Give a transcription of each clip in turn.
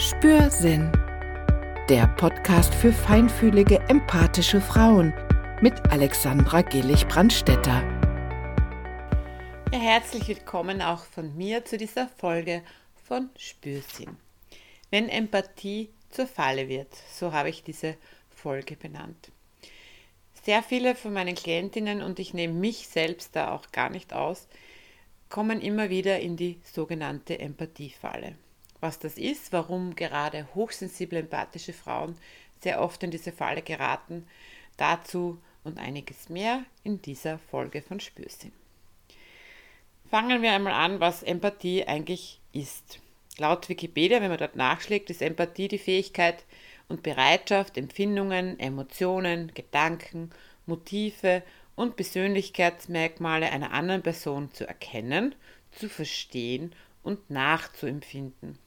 Spürsinn. Der Podcast für feinfühlige, empathische Frauen mit Alexandra Gillig-Brandstetter. Ja, herzlich willkommen auch von mir zu dieser Folge von Spürsinn. Wenn Empathie zur Falle wird, so habe ich diese Folge benannt. Sehr viele von meinen Klientinnen, und ich nehme mich selbst da auch gar nicht aus, kommen immer wieder in die sogenannte Empathiefalle was das ist, warum gerade hochsensible, empathische Frauen sehr oft in diese Falle geraten. Dazu und einiges mehr in dieser Folge von Spürsinn. Fangen wir einmal an, was Empathie eigentlich ist. Laut Wikipedia, wenn man dort nachschlägt, ist Empathie die Fähigkeit und Bereitschaft, Empfindungen, Emotionen, Gedanken, Motive und Persönlichkeitsmerkmale einer anderen Person zu erkennen, zu verstehen und nachzuempfinden.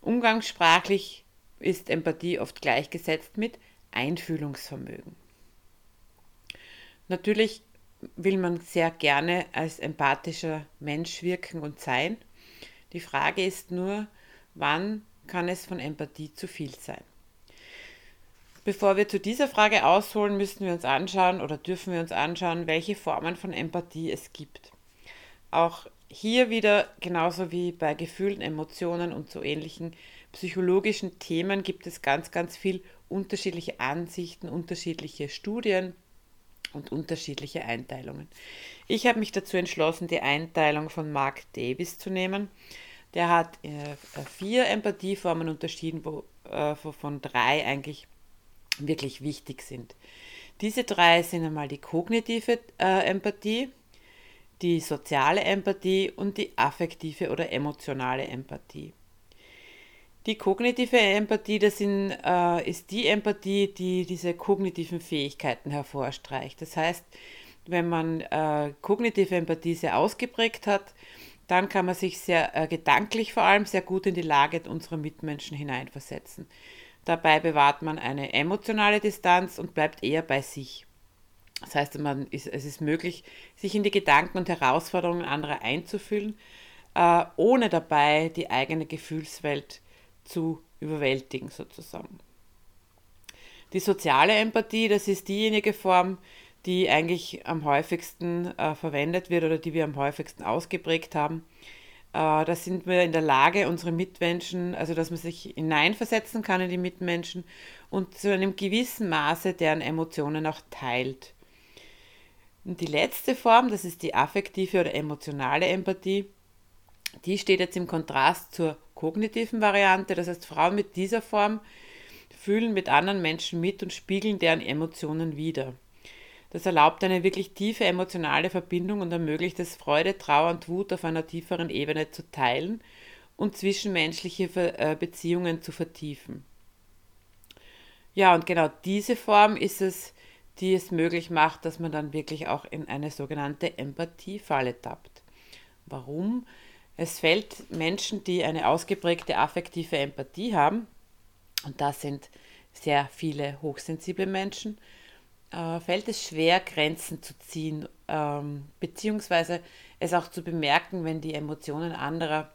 Umgangssprachlich ist Empathie oft gleichgesetzt mit Einfühlungsvermögen. Natürlich will man sehr gerne als empathischer Mensch wirken und sein. Die Frage ist nur, wann kann es von Empathie zu viel sein? Bevor wir zu dieser Frage ausholen, müssen wir uns anschauen oder dürfen wir uns anschauen, welche Formen von Empathie es gibt. Auch hier wieder, genauso wie bei Gefühlen, Emotionen und so ähnlichen psychologischen Themen, gibt es ganz, ganz viel unterschiedliche Ansichten, unterschiedliche Studien und unterschiedliche Einteilungen. Ich habe mich dazu entschlossen, die Einteilung von Mark Davis zu nehmen. Der hat äh, vier Empathieformen unterschieden, wovon äh, drei eigentlich wirklich wichtig sind. Diese drei sind einmal die kognitive äh, Empathie, die soziale Empathie und die affektive oder emotionale Empathie. Die kognitive Empathie, das sind, äh, ist die Empathie, die diese kognitiven Fähigkeiten hervorstreicht. Das heißt, wenn man äh, kognitive Empathie sehr ausgeprägt hat, dann kann man sich sehr äh, gedanklich vor allem sehr gut in die Lage unserer Mitmenschen hineinversetzen. Dabei bewahrt man eine emotionale Distanz und bleibt eher bei sich. Das heißt, man ist, es ist möglich, sich in die Gedanken und Herausforderungen anderer einzufühlen, äh, ohne dabei die eigene Gefühlswelt zu überwältigen sozusagen. Die soziale Empathie, das ist diejenige Form, die eigentlich am häufigsten äh, verwendet wird oder die wir am häufigsten ausgeprägt haben. Äh, da sind wir in der Lage, unsere Mitmenschen, also dass man sich hineinversetzen kann in die Mitmenschen und zu einem gewissen Maße deren Emotionen auch teilt. Und die letzte Form, das ist die affektive oder emotionale Empathie, die steht jetzt im Kontrast zur kognitiven Variante. Das heißt, Frauen mit dieser Form fühlen mit anderen Menschen mit und spiegeln deren Emotionen wider. Das erlaubt eine wirklich tiefe emotionale Verbindung und ermöglicht es, Freude, Trauer und Wut auf einer tieferen Ebene zu teilen und zwischenmenschliche äh, Beziehungen zu vertiefen. Ja, und genau diese Form ist es, die es möglich macht, dass man dann wirklich auch in eine sogenannte Empathiefalle tappt. Warum? Es fällt Menschen, die eine ausgeprägte affektive Empathie haben, und das sind sehr viele hochsensible Menschen, äh, fällt es schwer, Grenzen zu ziehen, ähm, beziehungsweise es auch zu bemerken, wenn die Emotionen anderer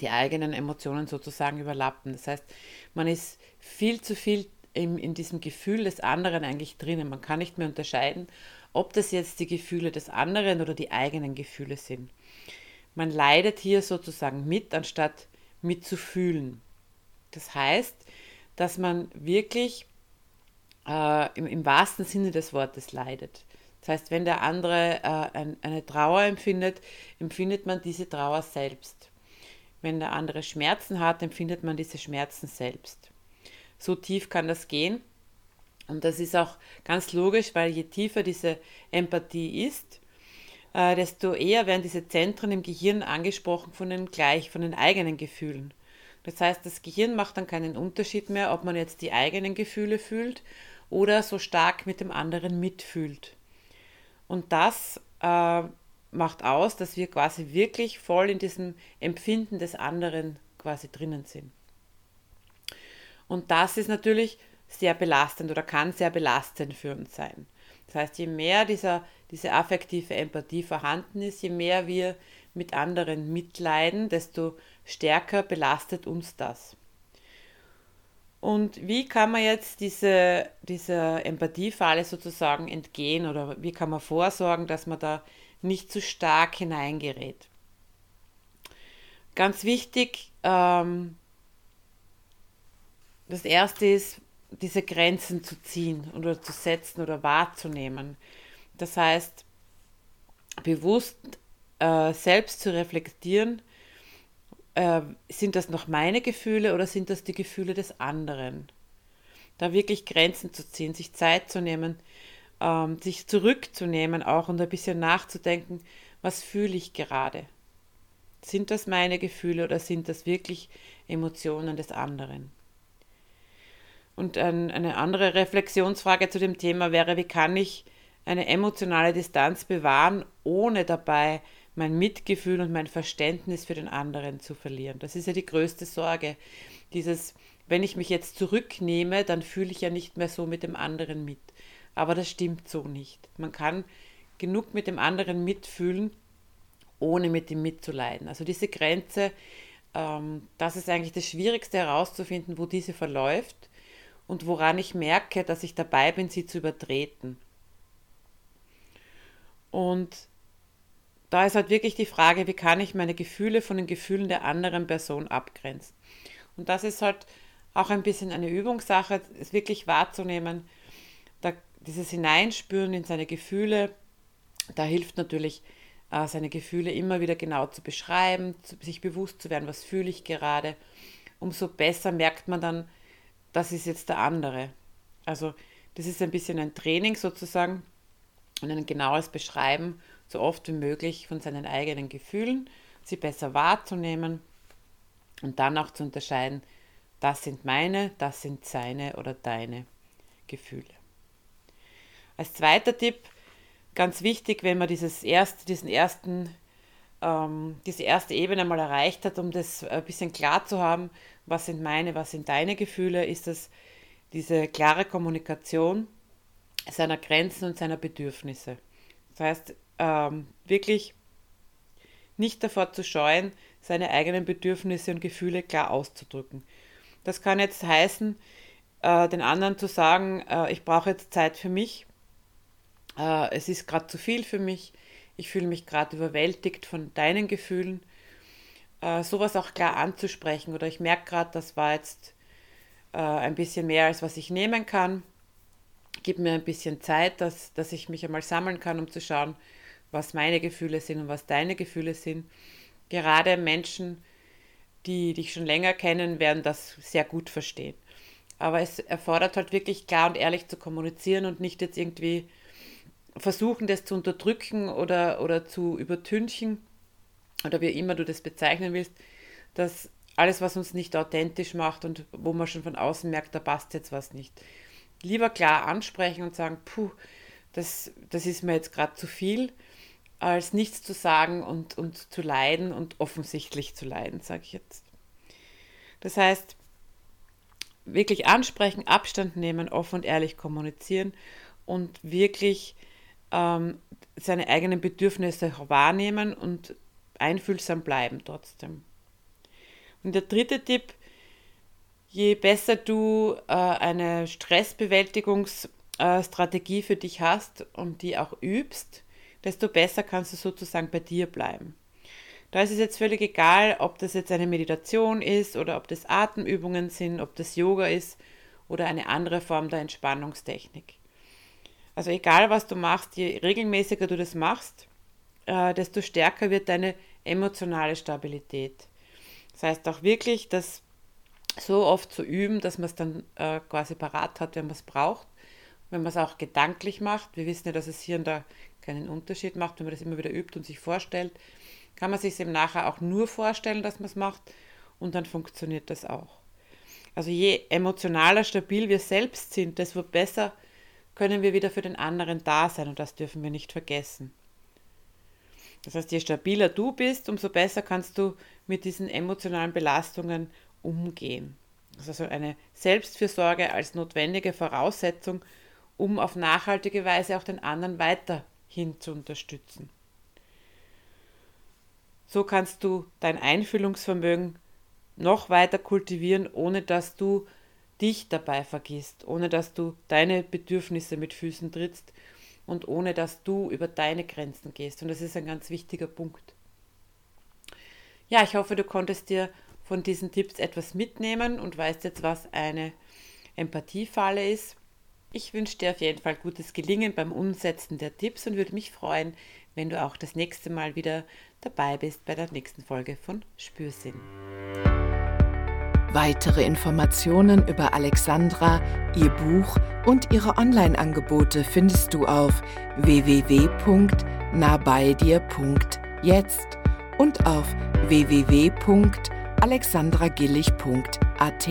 die eigenen Emotionen sozusagen überlappen. Das heißt, man ist viel zu viel in, in diesem Gefühl des anderen eigentlich drinnen. Man kann nicht mehr unterscheiden, ob das jetzt die Gefühle des anderen oder die eigenen Gefühle sind. Man leidet hier sozusagen mit, anstatt mitzufühlen. Das heißt, dass man wirklich äh, im, im, wahrsten Sinne des Wortes leidet. Das heißt, wenn der andere äh, ein, eine Trauer empfindet, empfindet man diese Trauer selbst. Wenn der andere Schmerzen hat, empfindet man diese Schmerzen selbst. So tief kann das gehen. Und das ist auch ganz logisch, weil je tiefer diese Empathie ist, äh, desto eher werden diese Zentren im Gehirn angesprochen von den gleich, von den eigenen Gefühlen. Das heißt, das Gehirn macht dann keinen Unterschied mehr, ob man jetzt die eigenen Gefühle fühlt oder so stark mit dem anderen mitfühlt. Und das äh, macht aus, dass wir quasi wirklich voll in diesem Empfinden des anderen quasi drinnen sind. Und das ist natürlich sehr belastend oder kann sehr belastend für uns sein. Das heißt, je mehr dieser, diese affektive Empathie vorhanden ist, je mehr wir mit anderen mitleiden, desto stärker belastet uns das. Und wie kann man jetzt diese, dieser Empathiefalle sozusagen entgehen oder wie kann man vorsorgen, dass man da nicht zu stark hineingerät? Ganz wichtig, ähm, das erste ist, diese Grenzen zu ziehen oder zu setzen oder wahrzunehmen. Das heißt, bewusst äh, selbst zu reflektieren, äh, sind das noch meine Gefühle oder sind das die Gefühle des anderen? Da wirklich Grenzen zu ziehen, sich Zeit zu nehmen, ähm, sich zurückzunehmen auch und ein bisschen nachzudenken, was fühle ich gerade? Sind das meine Gefühle oder sind das wirklich Emotionen des anderen? Und ein, eine andere Reflexionsfrage zu dem Thema wäre, wie kann ich eine emotionale Distanz bewahren, ohne dabei mein Mitgefühl und mein Verständnis für den anderen zu verlieren. Das ist ja die größte Sorge. Dieses, wenn ich mich jetzt zurücknehme, dann fühle ich ja nicht mehr so mit dem anderen mit. Aber das stimmt so nicht. Man kann genug mit dem anderen mitfühlen, ohne mit ihm mitzuleiden. Also diese Grenze, ähm, das ist eigentlich das Schwierigste herauszufinden, wo diese verläuft und woran ich merke, dass ich dabei bin, sie zu übertreten. Und da ist halt wirklich die Frage, wie kann ich meine Gefühle von den Gefühlen der anderen Person abgrenzen. Und das ist halt auch ein bisschen eine Übungssache, es wirklich wahrzunehmen, da, dieses Hineinspüren in seine Gefühle, da hilft natürlich, äh, seine Gefühle immer wieder genau zu beschreiben, sich bewusst zu werden, was fühle ich gerade. Umso besser merkt man dann, das ist jetzt der andere. Also das ist ein bisschen ein Training sozusagen und ein genaues Beschreiben so oft wie möglich von seinen eigenen Gefühlen, sie besser wahrzunehmen und dann auch zu unterscheiden, das sind meine, das sind seine oder deine Gefühle. Als zweiter Tipp, ganz wichtig, wenn man dieses erste, diesen ersten, ähm, diese erste Ebene mal erreicht hat, um das ein bisschen klar zu haben, was sind meine, was sind deine Gefühle, ist das diese klare Kommunikation seiner Grenzen und seiner Bedürfnisse. Das heißt, ähm, wirklich nicht davor zu scheuen, seine eigenen Bedürfnisse und Gefühle klar auszudrücken. Das kann jetzt heißen, äh, den anderen zu sagen, äh, ich brauche jetzt Zeit für mich, äh, es ist gerade zu viel für mich, ich fühle mich gerade überwältigt von deinen Gefühlen. Äh, sowas auch klar anzusprechen oder ich merke gerade, das war jetzt äh, ein bisschen mehr, als was ich nehmen kann. Gib mir ein bisschen Zeit, dass, dass ich mich einmal sammeln kann, um zu schauen, was meine Gefühle sind und was deine Gefühle sind. Gerade Menschen, die dich schon länger kennen, werden das sehr gut verstehen. Aber es erfordert halt wirklich klar und ehrlich zu kommunizieren und nicht jetzt irgendwie versuchen, das zu unterdrücken oder, oder zu übertünchen oder wie immer du das bezeichnen willst, dass alles, was uns nicht authentisch macht und wo man schon von außen merkt, da passt jetzt was nicht. Lieber klar ansprechen und sagen, puh, das, das ist mir jetzt gerade zu viel als nichts zu sagen und, und zu leiden und offensichtlich zu leiden, sage ich jetzt. Das heißt, wirklich ansprechen, Abstand nehmen, offen und ehrlich kommunizieren und wirklich ähm, seine eigenen Bedürfnisse wahrnehmen und einfühlsam bleiben trotzdem. Und der dritte Tipp, je besser du äh, eine Stressbewältigungsstrategie für dich hast und die auch übst, desto besser kannst du sozusagen bei dir bleiben. Da ist es jetzt völlig egal, ob das jetzt eine Meditation ist oder ob das Atemübungen sind, ob das Yoga ist oder eine andere Form der Entspannungstechnik. Also egal, was du machst, je regelmäßiger du das machst, äh, desto stärker wird deine emotionale Stabilität. Das heißt auch wirklich, das so oft zu üben, dass man es dann äh, quasi parat hat, wenn man es braucht. Wenn man es auch gedanklich macht, wir wissen ja, dass es hier und da keinen Unterschied macht, wenn man das immer wieder übt und sich vorstellt, kann man sich es eben nachher auch nur vorstellen, dass man es macht und dann funktioniert das auch. Also je emotionaler stabil wir selbst sind, desto besser können wir wieder für den anderen da sein und das dürfen wir nicht vergessen. Das heißt, je stabiler du bist, umso besser kannst du mit diesen emotionalen Belastungen umgehen. Das ist also eine Selbstfürsorge als notwendige Voraussetzung, um auf nachhaltige Weise auch den anderen weiter hin zu unterstützen. So kannst du dein Einfühlungsvermögen noch weiter kultivieren, ohne dass du dich dabei vergisst, ohne dass du deine Bedürfnisse mit Füßen trittst und ohne dass du über deine Grenzen gehst. Und das ist ein ganz wichtiger Punkt. Ja, ich hoffe, du konntest dir von diesen Tipps etwas mitnehmen und weißt jetzt, was eine Empathiefalle ist. Ich wünsche dir auf jeden Fall gutes Gelingen beim Umsetzen der Tipps und würde mich freuen, wenn du auch das nächste Mal wieder dabei bist bei der nächsten Folge von Spürsinn. Weitere Informationen über Alexandra, ihr Buch und ihre Online-Angebote findest du auf www.nahbeidir.jetzt und auf www.alexandragillig.at.